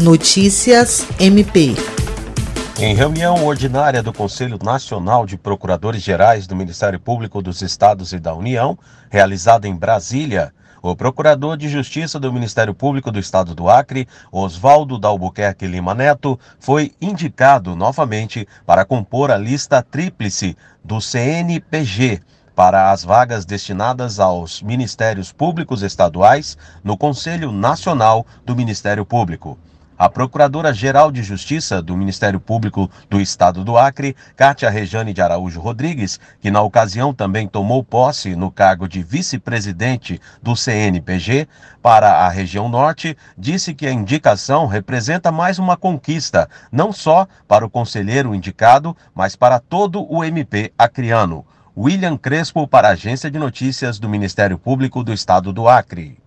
Notícias MP. Em reunião ordinária do Conselho Nacional de Procuradores Gerais do Ministério Público dos Estados e da União, realizada em Brasília, o Procurador de Justiça do Ministério Público do Estado do Acre, Oswaldo Dalbuquerque Lima Neto, foi indicado novamente para compor a lista tríplice do CNPG para as vagas destinadas aos Ministérios Públicos Estaduais no Conselho Nacional do Ministério Público. A Procuradora-Geral de Justiça do Ministério Público do Estado do Acre, Cátia Rejane de Araújo Rodrigues, que na ocasião também tomou posse no cargo de vice-presidente do CNPG para a região norte, disse que a indicação representa mais uma conquista, não só para o conselheiro indicado, mas para todo o MP acriano. William Crespo para a Agência de Notícias do Ministério Público do Estado do Acre.